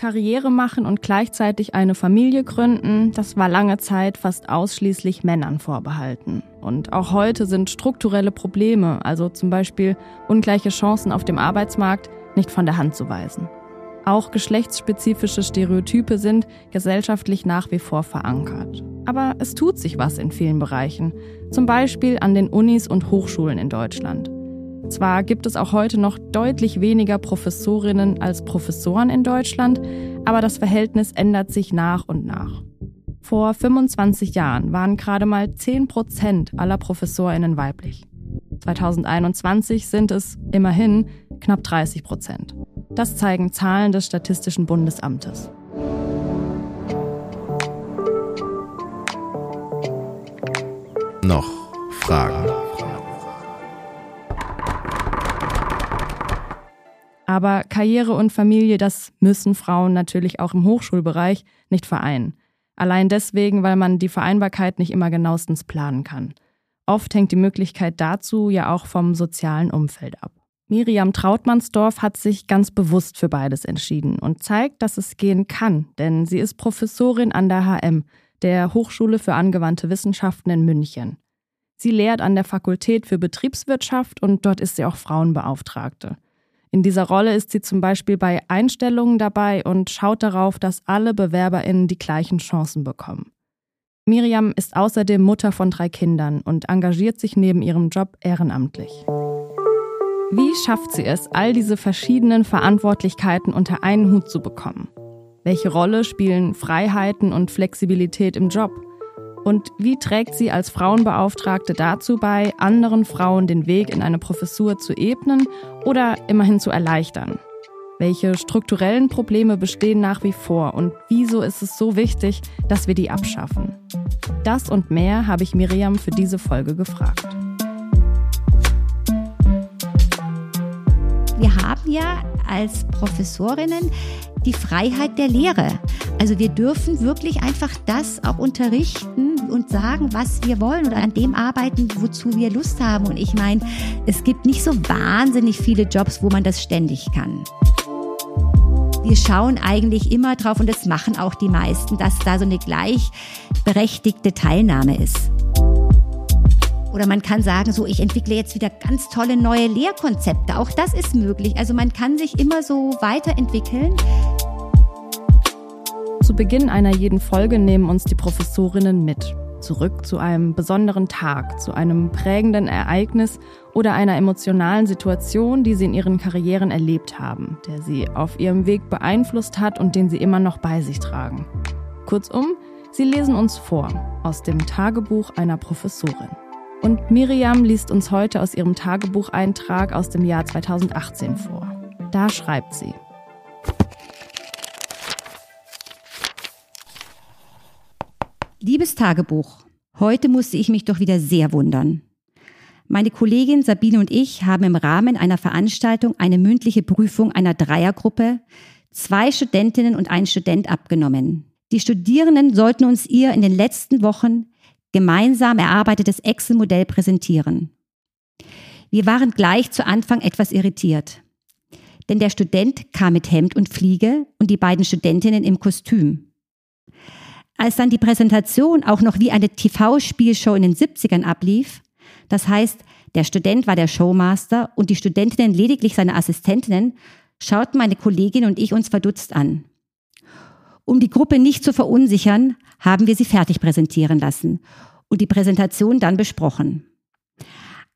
Karriere machen und gleichzeitig eine Familie gründen, das war lange Zeit fast ausschließlich Männern vorbehalten. Und auch heute sind strukturelle Probleme, also zum Beispiel ungleiche Chancen auf dem Arbeitsmarkt, nicht von der Hand zu weisen. Auch geschlechtsspezifische Stereotype sind gesellschaftlich nach wie vor verankert. Aber es tut sich was in vielen Bereichen, zum Beispiel an den Unis und Hochschulen in Deutschland. Zwar gibt es auch heute noch deutlich weniger Professorinnen als Professoren in Deutschland, aber das Verhältnis ändert sich nach und nach. Vor 25 Jahren waren gerade mal 10 Prozent aller Professorinnen weiblich. 2021 sind es immerhin knapp 30 Prozent. Das zeigen Zahlen des Statistischen Bundesamtes. Noch Fragen? Aber Karriere und Familie, das müssen Frauen natürlich auch im Hochschulbereich nicht vereinen. Allein deswegen, weil man die Vereinbarkeit nicht immer genauestens planen kann. Oft hängt die Möglichkeit dazu ja auch vom sozialen Umfeld ab. Miriam Trautmannsdorf hat sich ganz bewusst für beides entschieden und zeigt, dass es gehen kann, denn sie ist Professorin an der HM, der Hochschule für angewandte Wissenschaften in München. Sie lehrt an der Fakultät für Betriebswirtschaft und dort ist sie auch Frauenbeauftragte. In dieser Rolle ist sie zum Beispiel bei Einstellungen dabei und schaut darauf, dass alle BewerberInnen die gleichen Chancen bekommen. Miriam ist außerdem Mutter von drei Kindern und engagiert sich neben ihrem Job ehrenamtlich. Wie schafft sie es, all diese verschiedenen Verantwortlichkeiten unter einen Hut zu bekommen? Welche Rolle spielen Freiheiten und Flexibilität im Job? Und wie trägt sie als Frauenbeauftragte dazu bei, anderen Frauen den Weg in eine Professur zu ebnen oder immerhin zu erleichtern? Welche strukturellen Probleme bestehen nach wie vor und wieso ist es so wichtig, dass wir die abschaffen? Das und mehr habe ich Miriam für diese Folge gefragt. Wir haben ja als Professorinnen die Freiheit der Lehre. Also wir dürfen wirklich einfach das auch unterrichten und sagen, was wir wollen oder an dem arbeiten, wozu wir Lust haben. Und ich meine, es gibt nicht so wahnsinnig viele Jobs, wo man das ständig kann. Wir schauen eigentlich immer drauf und das machen auch die meisten, dass da so eine gleichberechtigte Teilnahme ist. Oder man kann sagen, so, ich entwickle jetzt wieder ganz tolle neue Lehrkonzepte. Auch das ist möglich. Also man kann sich immer so weiterentwickeln. Zu Beginn einer jeden Folge nehmen uns die Professorinnen mit. Zurück zu einem besonderen Tag, zu einem prägenden Ereignis oder einer emotionalen Situation, die sie in ihren Karrieren erlebt haben, der sie auf ihrem Weg beeinflusst hat und den sie immer noch bei sich tragen. Kurzum, sie lesen uns vor aus dem Tagebuch einer Professorin. Und Miriam liest uns heute aus ihrem Tagebucheintrag aus dem Jahr 2018 vor. Da schreibt sie. Liebes Tagebuch, heute musste ich mich doch wieder sehr wundern. Meine Kollegin Sabine und ich haben im Rahmen einer Veranstaltung eine mündliche Prüfung einer Dreiergruppe zwei Studentinnen und ein Student abgenommen. Die Studierenden sollten uns ihr in den letzten Wochen gemeinsam erarbeitetes Excel-Modell präsentieren. Wir waren gleich zu Anfang etwas irritiert. Denn der Student kam mit Hemd und Fliege und die beiden Studentinnen im Kostüm. Als dann die Präsentation auch noch wie eine TV-Spielshow in den 70ern ablief, das heißt, der Student war der Showmaster und die Studentinnen lediglich seine Assistentinnen, schauten meine Kollegin und ich uns verdutzt an. Um die Gruppe nicht zu verunsichern, haben wir sie fertig präsentieren lassen und die Präsentation dann besprochen.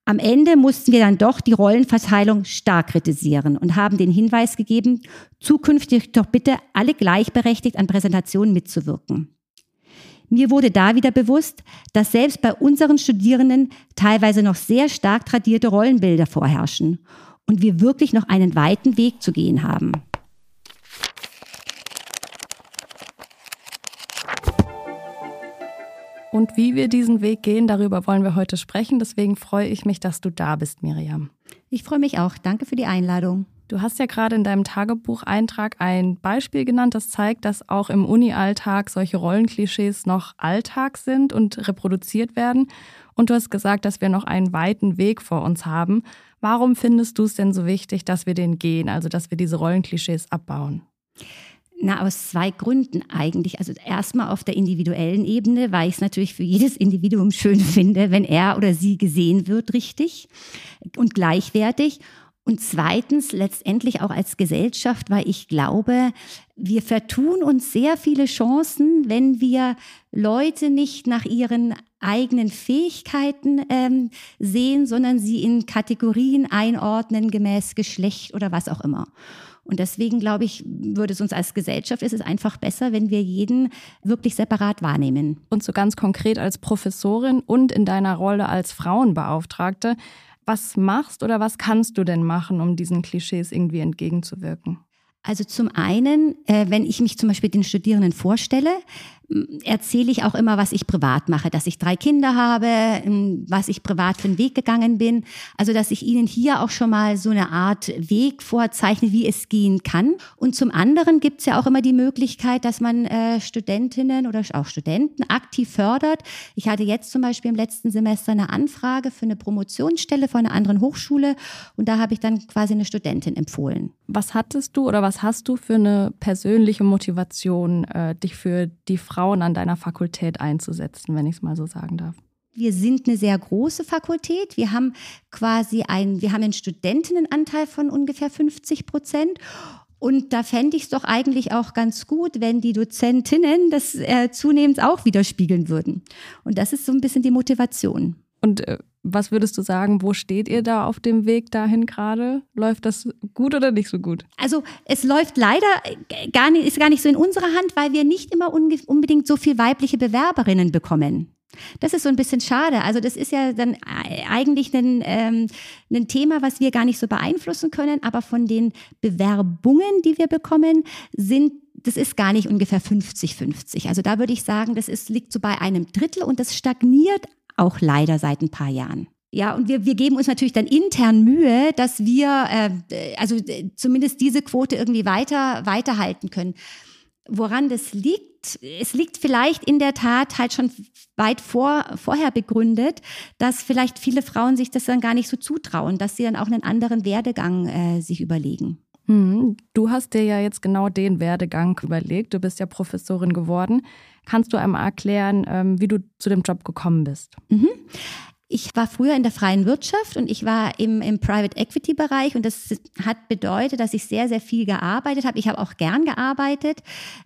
Am Ende mussten wir dann doch die Rollenverteilung stark kritisieren und haben den Hinweis gegeben, zukünftig doch bitte alle gleichberechtigt an Präsentationen mitzuwirken. Mir wurde da wieder bewusst, dass selbst bei unseren Studierenden teilweise noch sehr stark tradierte Rollenbilder vorherrschen und wir wirklich noch einen weiten Weg zu gehen haben. Und wie wir diesen Weg gehen, darüber wollen wir heute sprechen. Deswegen freue ich mich, dass du da bist, Miriam. Ich freue mich auch. Danke für die Einladung. Du hast ja gerade in deinem Tagebucheintrag ein Beispiel genannt, das zeigt, dass auch im Uni-Alltag solche Rollenklischees noch Alltag sind und reproduziert werden. Und du hast gesagt, dass wir noch einen weiten Weg vor uns haben. Warum findest du es denn so wichtig, dass wir den gehen, also dass wir diese Rollenklischees abbauen? Na, aus zwei Gründen eigentlich. Also erstmal auf der individuellen Ebene, weil ich es natürlich für jedes Individuum schön finde, wenn er oder sie gesehen wird, richtig und gleichwertig. Und zweitens letztendlich auch als Gesellschaft, weil ich glaube, wir vertun uns sehr viele Chancen, wenn wir Leute nicht nach ihren eigenen Fähigkeiten ähm, sehen, sondern sie in Kategorien einordnen, gemäß Geschlecht oder was auch immer. Und deswegen glaube ich, würde es uns als Gesellschaft, ist es einfach besser, wenn wir jeden wirklich separat wahrnehmen. Und so ganz konkret als Professorin und in deiner Rolle als Frauenbeauftragte, was machst oder was kannst du denn machen, um diesen Klischees irgendwie entgegenzuwirken? Also zum einen, äh, wenn ich mich zum Beispiel den Studierenden vorstelle, erzähle ich auch immer, was ich privat mache, dass ich drei Kinder habe, was ich privat für einen Weg gegangen bin. Also, dass ich Ihnen hier auch schon mal so eine Art Weg vorzeichne, wie es gehen kann. Und zum anderen gibt es ja auch immer die Möglichkeit, dass man äh, Studentinnen oder auch Studenten aktiv fördert. Ich hatte jetzt zum Beispiel im letzten Semester eine Anfrage für eine Promotionsstelle von einer anderen Hochschule und da habe ich dann quasi eine Studentin empfohlen. Was hattest du oder was hast du für eine persönliche Motivation, äh, dich für die Frage Frauen an deiner Fakultät einzusetzen, wenn ich es mal so sagen darf? Wir sind eine sehr große Fakultät. Wir haben quasi ein, wir haben einen Studentinnenanteil von ungefähr 50 Prozent. Und da fände ich es doch eigentlich auch ganz gut, wenn die Dozentinnen das äh, zunehmend auch widerspiegeln würden. Und das ist so ein bisschen die Motivation. Und äh, was würdest du sagen, wo steht ihr da auf dem Weg dahin gerade? Läuft das gut oder nicht so gut? Also es läuft leider gar nicht, ist gar nicht so in unserer Hand, weil wir nicht immer unbedingt so viel weibliche Bewerberinnen bekommen. Das ist so ein bisschen schade. Also das ist ja dann eigentlich ein, ähm, ein Thema, was wir gar nicht so beeinflussen können, aber von den Bewerbungen, die wir bekommen, sind das ist gar nicht ungefähr 50-50. Also da würde ich sagen, das ist, liegt so bei einem Drittel und das stagniert auch leider seit ein paar Jahren. Ja, und wir, wir geben uns natürlich dann intern Mühe, dass wir äh, also äh, zumindest diese Quote irgendwie weiter weiterhalten können. Woran das liegt? Es liegt vielleicht in der Tat halt schon weit vor, vorher begründet, dass vielleicht viele Frauen sich das dann gar nicht so zutrauen, dass sie dann auch einen anderen Werdegang äh, sich überlegen. Hm, du hast dir ja jetzt genau den Werdegang überlegt. Du bist ja Professorin geworden. Kannst du einmal erklären, ähm, wie du zu dem Job gekommen bist? Mhm. Ich war früher in der freien Wirtschaft und ich war im, im Private Equity Bereich und das hat bedeutet, dass ich sehr, sehr viel gearbeitet habe. Ich habe auch gern gearbeitet,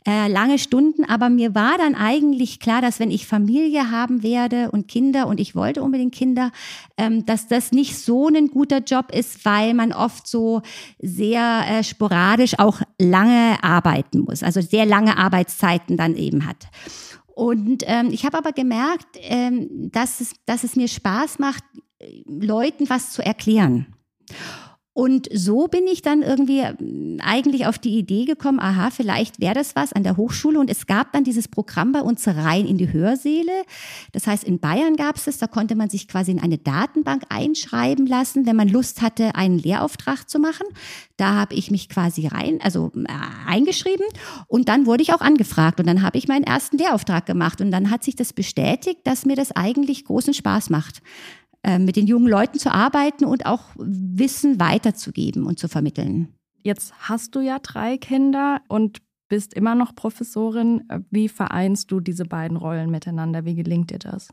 äh, lange Stunden, aber mir war dann eigentlich klar, dass wenn ich Familie haben werde und Kinder und ich wollte unbedingt Kinder, ähm, dass das nicht so ein guter Job ist, weil man oft so sehr äh, sporadisch auch lange arbeiten muss, also sehr lange Arbeitszeiten dann eben hat. Und ähm, ich habe aber gemerkt, ähm, dass, es, dass es mir Spaß macht, Leuten was zu erklären. Und so bin ich dann irgendwie ähm, eigentlich auf die Idee gekommen, aha, vielleicht wäre das was an der Hochschule. Und es gab dann dieses Programm bei uns rein in die Hörsäle. Das heißt, in Bayern gab es es, da konnte man sich quasi in eine Datenbank einschreiben lassen, wenn man Lust hatte, einen Lehrauftrag zu machen. Da habe ich mich quasi rein, also äh, eingeschrieben und dann wurde ich auch angefragt und dann habe ich meinen ersten Lehrauftrag gemacht und dann hat sich das bestätigt, dass mir das eigentlich großen Spaß macht. Äh, mit den jungen Leuten zu arbeiten und auch Wissen weiterzugeben und zu vermitteln. Jetzt hast du ja drei Kinder und bist immer noch Professorin. Wie vereinst du diese beiden Rollen miteinander? Wie gelingt dir das?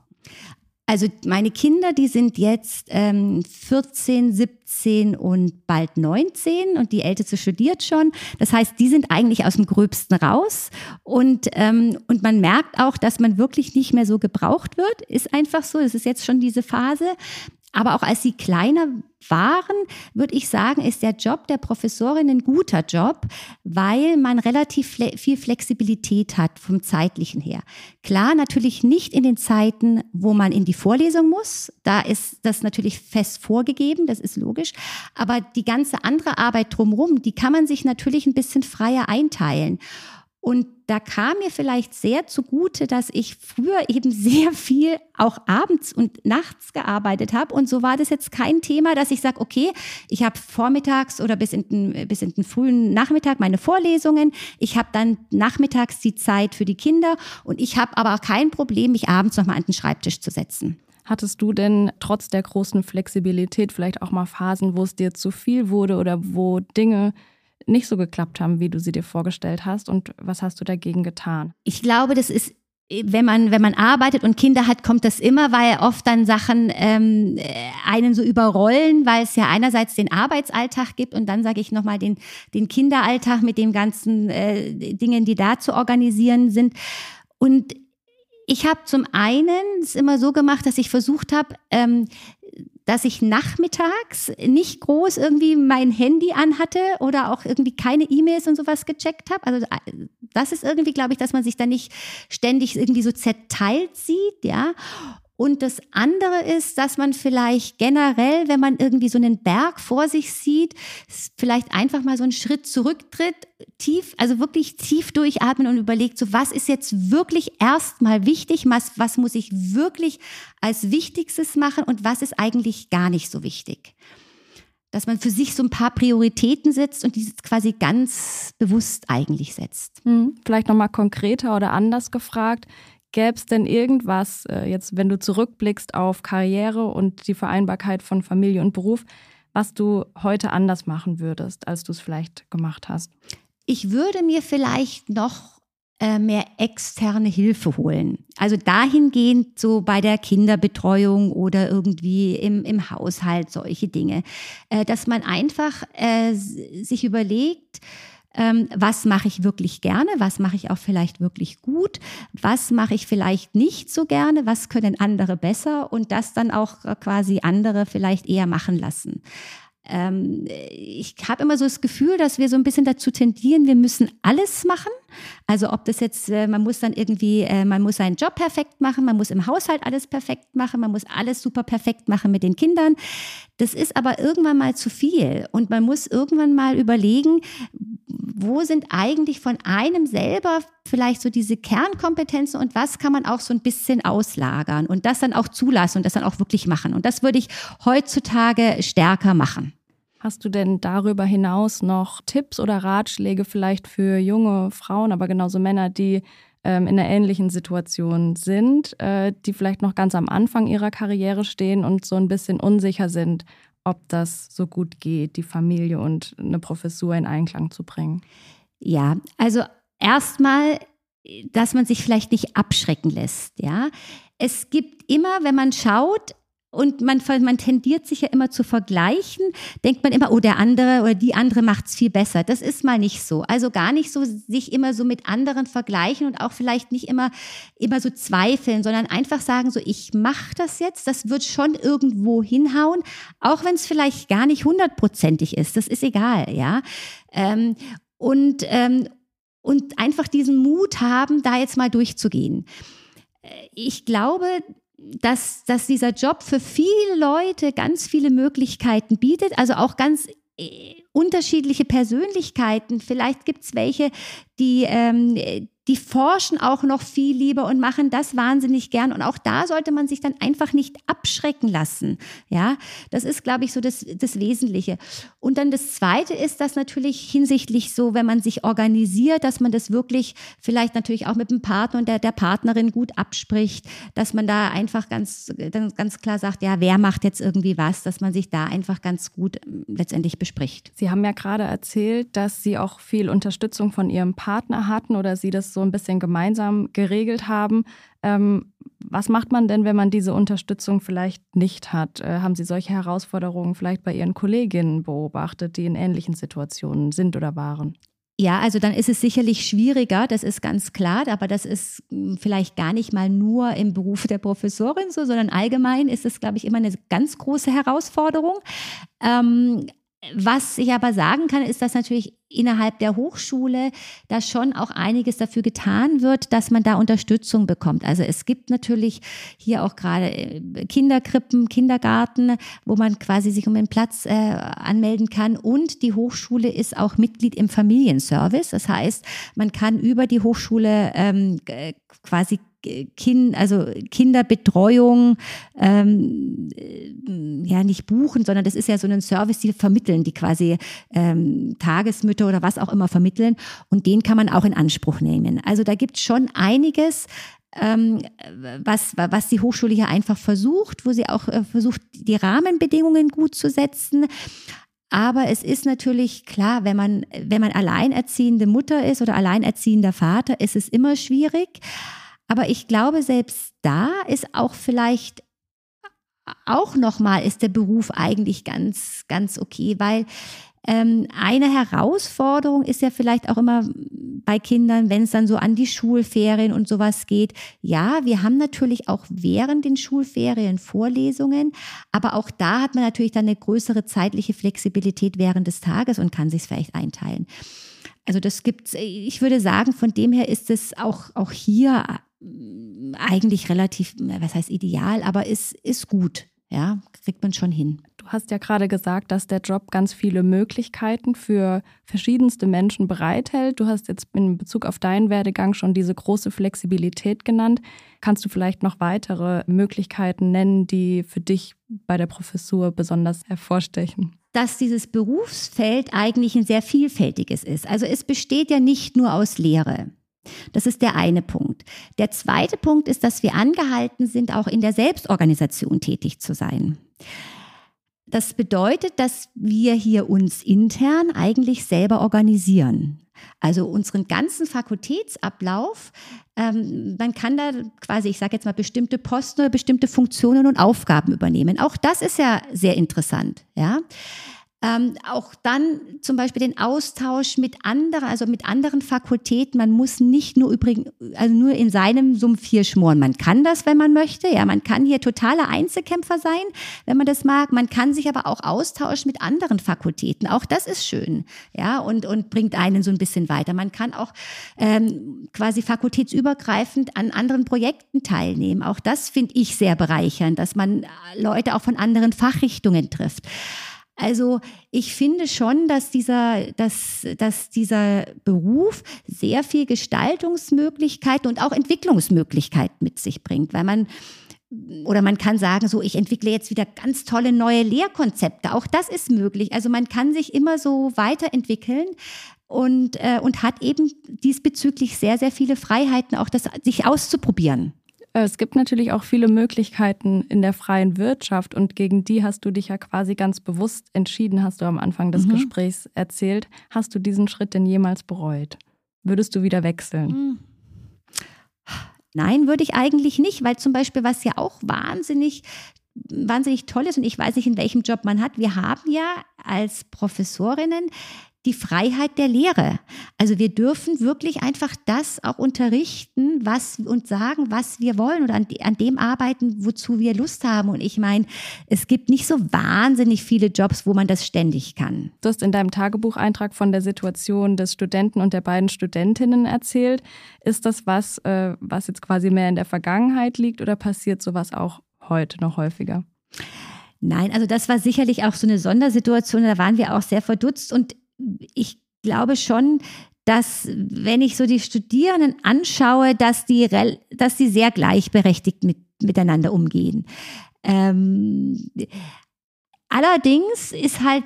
Also meine Kinder, die sind jetzt ähm, 14, 17 und bald 19 und die Älteste studiert schon. Das heißt, die sind eigentlich aus dem Gröbsten raus und, ähm, und man merkt auch, dass man wirklich nicht mehr so gebraucht wird. Ist einfach so, es ist jetzt schon diese Phase. Aber auch als sie kleiner waren, würde ich sagen, ist der Job der Professorin ein guter Job, weil man relativ fle viel Flexibilität hat vom zeitlichen her. Klar, natürlich nicht in den Zeiten, wo man in die Vorlesung muss. Da ist das natürlich fest vorgegeben, das ist logisch. Aber die ganze andere Arbeit drumherum, die kann man sich natürlich ein bisschen freier einteilen. Und da kam mir vielleicht sehr zugute, dass ich früher eben sehr viel auch abends und nachts gearbeitet habe. Und so war das jetzt kein Thema, dass ich sage, okay, ich habe vormittags oder bis in, den, bis in den frühen Nachmittag meine Vorlesungen. Ich habe dann nachmittags die Zeit für die Kinder. Und ich habe aber auch kein Problem, mich abends nochmal an den Schreibtisch zu setzen. Hattest du denn trotz der großen Flexibilität vielleicht auch mal Phasen, wo es dir zu viel wurde oder wo Dinge nicht so geklappt haben, wie du sie dir vorgestellt hast? Und was hast du dagegen getan? Ich glaube, das ist wenn man wenn man arbeitet und Kinder hat, kommt das immer, weil oft dann Sachen ähm, einen so überrollen, weil es ja einerseits den Arbeitsalltag gibt und dann sage ich nochmal den den Kinderalltag mit den ganzen äh, Dingen, die da zu organisieren sind. Und ich habe zum einen es immer so gemacht, dass ich versucht habe, ähm, dass ich nachmittags nicht groß irgendwie mein Handy anhatte oder auch irgendwie keine E-Mails und sowas gecheckt habe. Also äh, das ist irgendwie, glaube ich, dass man sich da nicht ständig irgendwie so zerteilt sieht, ja. Und das andere ist, dass man vielleicht generell, wenn man irgendwie so einen Berg vor sich sieht, vielleicht einfach mal so einen Schritt zurücktritt, tief, also wirklich tief durchatmen und überlegt, so was ist jetzt wirklich erstmal wichtig, was, was muss ich wirklich als Wichtigstes machen und was ist eigentlich gar nicht so wichtig. Dass man für sich so ein paar Prioritäten setzt und die quasi ganz bewusst eigentlich setzt. Hm, vielleicht nochmal konkreter oder anders gefragt. Gäbe es denn irgendwas, äh, jetzt wenn du zurückblickst auf Karriere und die Vereinbarkeit von Familie und Beruf, was du heute anders machen würdest, als du es vielleicht gemacht hast? Ich würde mir vielleicht noch äh, mehr externe Hilfe holen. Also dahingehend so bei der Kinderbetreuung oder irgendwie im, im Haushalt solche Dinge, äh, dass man einfach äh, sich überlegt, ähm, was mache ich wirklich gerne, was mache ich auch vielleicht wirklich gut, was mache ich vielleicht nicht so gerne, was können andere besser? Und das dann auch quasi andere vielleicht eher machen lassen. Ähm, ich habe immer so das Gefühl, dass wir so ein bisschen dazu tendieren, wir müssen alles machen. Also ob das jetzt, äh, man muss dann irgendwie, äh, man muss seinen Job perfekt machen, man muss im Haushalt alles perfekt machen, man muss alles super perfekt machen mit den Kindern. Das ist aber irgendwann mal zu viel und man muss irgendwann mal überlegen, wo sind eigentlich von einem selber vielleicht so diese Kernkompetenzen und was kann man auch so ein bisschen auslagern und das dann auch zulassen und das dann auch wirklich machen. Und das würde ich heutzutage stärker machen. Hast du denn darüber hinaus noch Tipps oder Ratschläge vielleicht für junge Frauen, aber genauso Männer, die ähm, in einer ähnlichen Situation sind, äh, die vielleicht noch ganz am Anfang ihrer Karriere stehen und so ein bisschen unsicher sind, ob das so gut geht, die Familie und eine Professur in Einklang zu bringen? Ja, also erstmal, dass man sich vielleicht nicht abschrecken lässt, ja. Es gibt immer, wenn man schaut, und man, man tendiert sich ja immer zu vergleichen, denkt man immer, oh, der andere oder die andere macht es viel besser. Das ist mal nicht so. Also gar nicht so sich immer so mit anderen vergleichen und auch vielleicht nicht immer, immer so zweifeln, sondern einfach sagen, so, ich mache das jetzt, das wird schon irgendwo hinhauen, auch wenn es vielleicht gar nicht hundertprozentig ist. Das ist egal, ja. Ähm, und, ähm, und einfach diesen Mut haben, da jetzt mal durchzugehen. Äh, ich glaube, dass, dass dieser Job für viele Leute ganz viele Möglichkeiten bietet, also auch ganz äh, unterschiedliche Persönlichkeiten. Vielleicht gibt es welche, die, ähm, die forschen auch noch viel lieber und machen das wahnsinnig gern. Und auch da sollte man sich dann einfach nicht abschrecken lassen. Ja, das ist, glaube ich, so das, das Wesentliche. Und dann das Zweite ist, dass natürlich hinsichtlich so, wenn man sich organisiert, dass man das wirklich vielleicht natürlich auch mit dem Partner und der, der Partnerin gut abspricht, dass man da einfach ganz, ganz klar sagt, ja, wer macht jetzt irgendwie was, dass man sich da einfach ganz gut ähm, letztendlich bespricht. Sie haben ja gerade erzählt, dass Sie auch viel Unterstützung von Ihrem Partner hatten oder Sie das so ein bisschen gemeinsam geregelt haben. Ähm, was macht man denn, wenn man diese Unterstützung vielleicht nicht hat? Äh, haben Sie solche Herausforderungen vielleicht bei Ihren Kolleginnen beobachtet, die in ähnlichen Situationen sind oder waren? Ja, also dann ist es sicherlich schwieriger, das ist ganz klar, aber das ist hm, vielleicht gar nicht mal nur im Beruf der Professorin so, sondern allgemein ist es, glaube ich, immer eine ganz große Herausforderung. Ähm, was ich aber sagen kann, ist, dass natürlich innerhalb der Hochschule da schon auch einiges dafür getan wird, dass man da Unterstützung bekommt. Also es gibt natürlich hier auch gerade äh, Kinderkrippen, Kindergarten, wo man quasi sich um den Platz äh, anmelden kann. Und die Hochschule ist auch Mitglied im Familienservice. Das heißt, man kann über die Hochschule ähm, quasi kind, also Kinderbetreuung ähm, ja nicht buchen, sondern das ist ja so ein Service, die vermitteln, die quasi ähm, Tagesmütter oder was auch immer vermitteln und den kann man auch in Anspruch nehmen. Also da gibt es schon einiges, ähm, was, was die Hochschule hier einfach versucht, wo sie auch äh, versucht, die Rahmenbedingungen gut zu setzen. Aber es ist natürlich klar, wenn man, wenn man alleinerziehende Mutter ist oder alleinerziehender Vater, ist es immer schwierig. Aber ich glaube, selbst da ist auch vielleicht auch nochmal ist der Beruf eigentlich ganz, ganz okay, weil ähm, eine Herausforderung ist ja vielleicht auch immer bei Kindern, wenn es dann so an die Schulferien und sowas geht. Ja, wir haben natürlich auch während den Schulferien Vorlesungen, aber auch da hat man natürlich dann eine größere zeitliche Flexibilität während des Tages und kann sich vielleicht einteilen. Also das gibt's, ich würde sagen, von dem her ist es auch, auch hier eigentlich relativ, was heißt ideal, aber ist, ist gut. Ja, kriegt man schon hin. Du hast ja gerade gesagt, dass der Job ganz viele Möglichkeiten für verschiedenste Menschen bereithält. Du hast jetzt in Bezug auf deinen Werdegang schon diese große Flexibilität genannt. Kannst du vielleicht noch weitere Möglichkeiten nennen, die für dich bei der Professur besonders hervorstechen? dass dieses Berufsfeld eigentlich ein sehr vielfältiges ist. Also es besteht ja nicht nur aus Lehre. Das ist der eine Punkt. Der zweite Punkt ist, dass wir angehalten sind, auch in der Selbstorganisation tätig zu sein. Das bedeutet, dass wir hier uns intern eigentlich selber organisieren. Also unseren ganzen Fakultätsablauf, ähm, man kann da quasi, ich sage jetzt mal, bestimmte Posten oder bestimmte Funktionen und Aufgaben übernehmen. Auch das ist ja sehr interessant, ja. Ähm, auch dann zum Beispiel den Austausch mit anderen, also mit anderen Fakultäten. Man muss nicht nur übrigens, also nur in seinem Sumpf hier schmoren. Man kann das, wenn man möchte. Ja, man kann hier totaler Einzelkämpfer sein, wenn man das mag. Man kann sich aber auch austauschen mit anderen Fakultäten. Auch das ist schön. Ja, und, und bringt einen so ein bisschen weiter. Man kann auch ähm, quasi fakultätsübergreifend an anderen Projekten teilnehmen. Auch das finde ich sehr bereichernd, dass man Leute auch von anderen Fachrichtungen trifft. Also ich finde schon, dass dieser, dass, dass dieser Beruf sehr viel Gestaltungsmöglichkeiten und auch Entwicklungsmöglichkeiten mit sich bringt, weil man oder man kann sagen, so, ich entwickle jetzt wieder ganz tolle neue Lehrkonzepte. Auch das ist möglich. Also man kann sich immer so weiterentwickeln und, äh, und hat eben diesbezüglich sehr, sehr viele Freiheiten, auch das sich auszuprobieren. Äh, es gibt natürlich auch viele Möglichkeiten in der freien Wirtschaft und gegen die hast du dich ja quasi ganz bewusst entschieden, hast du am Anfang des mhm. Gesprächs erzählt. Hast du diesen Schritt denn jemals bereut? Würdest du wieder wechseln? Mhm. Nein, würde ich eigentlich nicht, weil zum Beispiel, was ja auch wahnsinnig wahnsinnig toll ist und ich weiß nicht, in welchem Job man hat. Wir haben ja als Professorinnen die Freiheit der Lehre. Also wir dürfen wirklich einfach das auch unterrichten, was und sagen, was wir wollen oder an, an dem arbeiten, wozu wir Lust haben. Und ich meine, es gibt nicht so wahnsinnig viele Jobs, wo man das ständig kann. Du hast in deinem Tagebucheintrag von der Situation des Studenten und der beiden Studentinnen erzählt. Ist das was, äh, was jetzt quasi mehr in der Vergangenheit liegt oder passiert sowas auch heute noch häufiger? Nein, also das war sicherlich auch so eine Sondersituation. Da waren wir auch sehr verdutzt und ich glaube schon, dass wenn ich so die Studierenden anschaue, dass die, dass die sehr gleichberechtigt mit, miteinander umgehen. Ähm, allerdings ist halt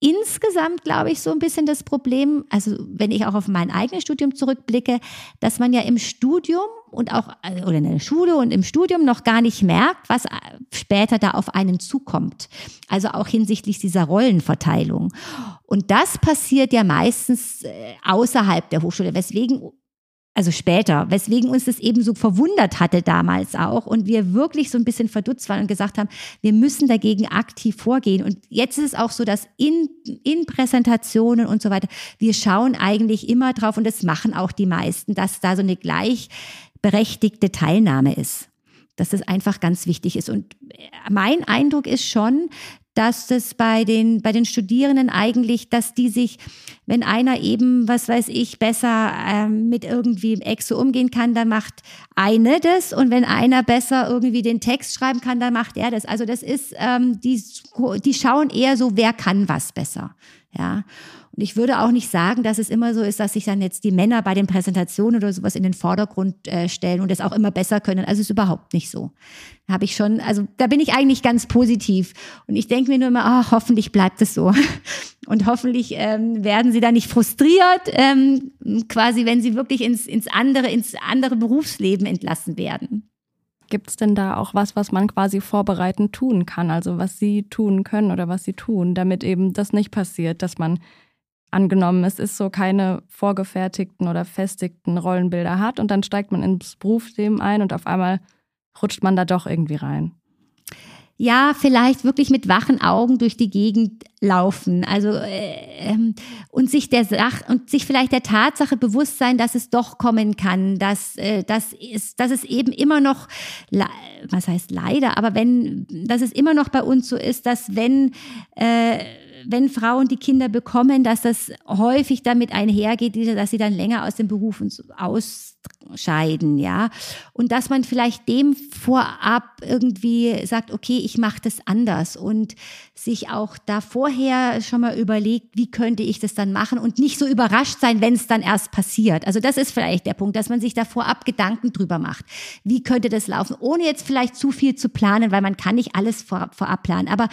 insgesamt, glaube ich, so ein bisschen das Problem, also wenn ich auch auf mein eigenes Studium zurückblicke, dass man ja im Studium und auch äh, oder in der Schule und im Studium noch gar nicht merkt, was äh, später da auf einen zukommt. Also auch hinsichtlich dieser Rollenverteilung. Und das passiert ja meistens äh, außerhalb der Hochschule, weswegen also später, weswegen uns das eben so verwundert hatte damals auch und wir wirklich so ein bisschen verdutzt waren und gesagt haben, wir müssen dagegen aktiv vorgehen. Und jetzt ist es auch so, dass in, in Präsentationen und so weiter, wir schauen eigentlich immer drauf und das machen auch die meisten, dass da so eine gleichberechtigte Teilnahme ist dass das einfach ganz wichtig ist. Und mein Eindruck ist schon, dass das bei den, bei den Studierenden eigentlich, dass die sich, wenn einer eben, was weiß ich, besser ähm, mit irgendwie Exe umgehen kann, dann macht eine das und wenn einer besser irgendwie den Text schreiben kann, dann macht er das. Also das ist, ähm, die, die schauen eher so, wer kann was besser. Ja. Ich würde auch nicht sagen, dass es immer so ist, dass sich dann jetzt die Männer bei den Präsentationen oder sowas in den Vordergrund äh, stellen und es auch immer besser können. Also ist überhaupt nicht so. Habe ich schon, also da bin ich eigentlich ganz positiv. Und ich denke mir nur immer, oh, hoffentlich bleibt es so. Und hoffentlich ähm, werden sie da nicht frustriert, ähm, quasi, wenn sie wirklich ins, ins andere, ins andere Berufsleben entlassen werden. Gibt es denn da auch was, was man quasi vorbereitend tun kann? Also was Sie tun können oder was Sie tun, damit eben das nicht passiert, dass man angenommen, es ist so keine vorgefertigten oder festigten Rollenbilder hat und dann steigt man ins Berufsleben ein und auf einmal rutscht man da doch irgendwie rein ja, vielleicht wirklich mit wachen Augen durch die Gegend laufen. Also äh, ähm, und sich der Sach und sich vielleicht der Tatsache bewusst sein, dass es doch kommen kann, dass äh, das ist, dass es eben immer noch, was heißt leider, aber wenn, dass es immer noch bei uns so ist, dass wenn äh, wenn Frauen die Kinder bekommen, dass das häufig damit einhergeht, dass sie dann länger aus dem Beruf ausscheiden, ja. Und dass man vielleicht dem vorab irgendwie sagt, okay, ich mache das anders und sich auch da vorher schon mal überlegt, wie könnte ich das dann machen und nicht so überrascht sein, wenn es dann erst passiert. Also das ist vielleicht der Punkt, dass man sich da vorab Gedanken drüber macht. Wie könnte das laufen, ohne jetzt vielleicht zu viel zu planen, weil man kann nicht alles vorab, vorab planen, aber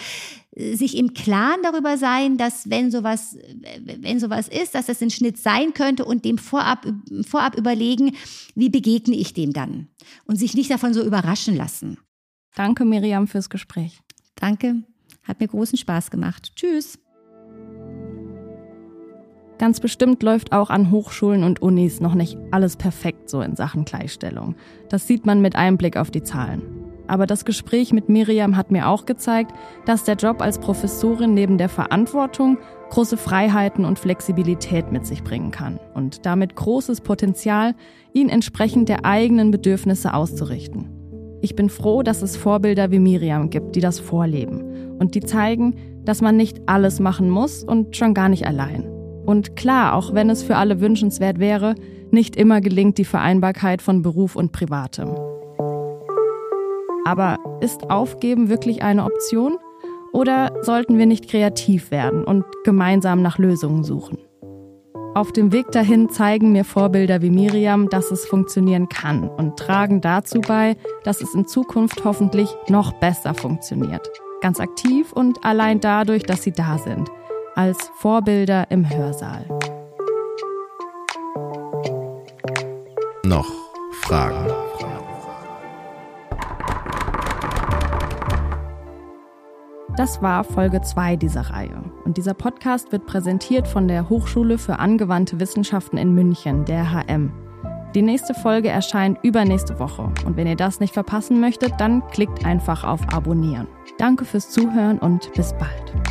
sich im Klaren darüber sein, dass wenn sowas, wenn sowas ist, dass das ein Schnitt sein könnte und dem vorab, vorab überlegen, wie begegne ich dem dann? Und sich nicht davon so überraschen lassen. Danke, Miriam, fürs Gespräch. Danke. Hat mir großen Spaß gemacht. Tschüss. Ganz bestimmt läuft auch an Hochschulen und Unis noch nicht alles perfekt so in Sachen Gleichstellung. Das sieht man mit einem Blick auf die Zahlen. Aber das Gespräch mit Miriam hat mir auch gezeigt, dass der Job als Professorin neben der Verantwortung große Freiheiten und Flexibilität mit sich bringen kann und damit großes Potenzial, ihn entsprechend der eigenen Bedürfnisse auszurichten. Ich bin froh, dass es Vorbilder wie Miriam gibt, die das vorleben und die zeigen, dass man nicht alles machen muss und schon gar nicht allein. Und klar, auch wenn es für alle wünschenswert wäre, nicht immer gelingt die Vereinbarkeit von Beruf und Privatem. Aber ist Aufgeben wirklich eine Option? Oder sollten wir nicht kreativ werden und gemeinsam nach Lösungen suchen? Auf dem Weg dahin zeigen mir Vorbilder wie Miriam, dass es funktionieren kann und tragen dazu bei, dass es in Zukunft hoffentlich noch besser funktioniert. Ganz aktiv und allein dadurch, dass sie da sind. Als Vorbilder im Hörsaal. Noch Fragen? Das war Folge 2 dieser Reihe. Und dieser Podcast wird präsentiert von der Hochschule für angewandte Wissenschaften in München, der HM. Die nächste Folge erscheint übernächste Woche. Und wenn ihr das nicht verpassen möchtet, dann klickt einfach auf Abonnieren. Danke fürs Zuhören und bis bald.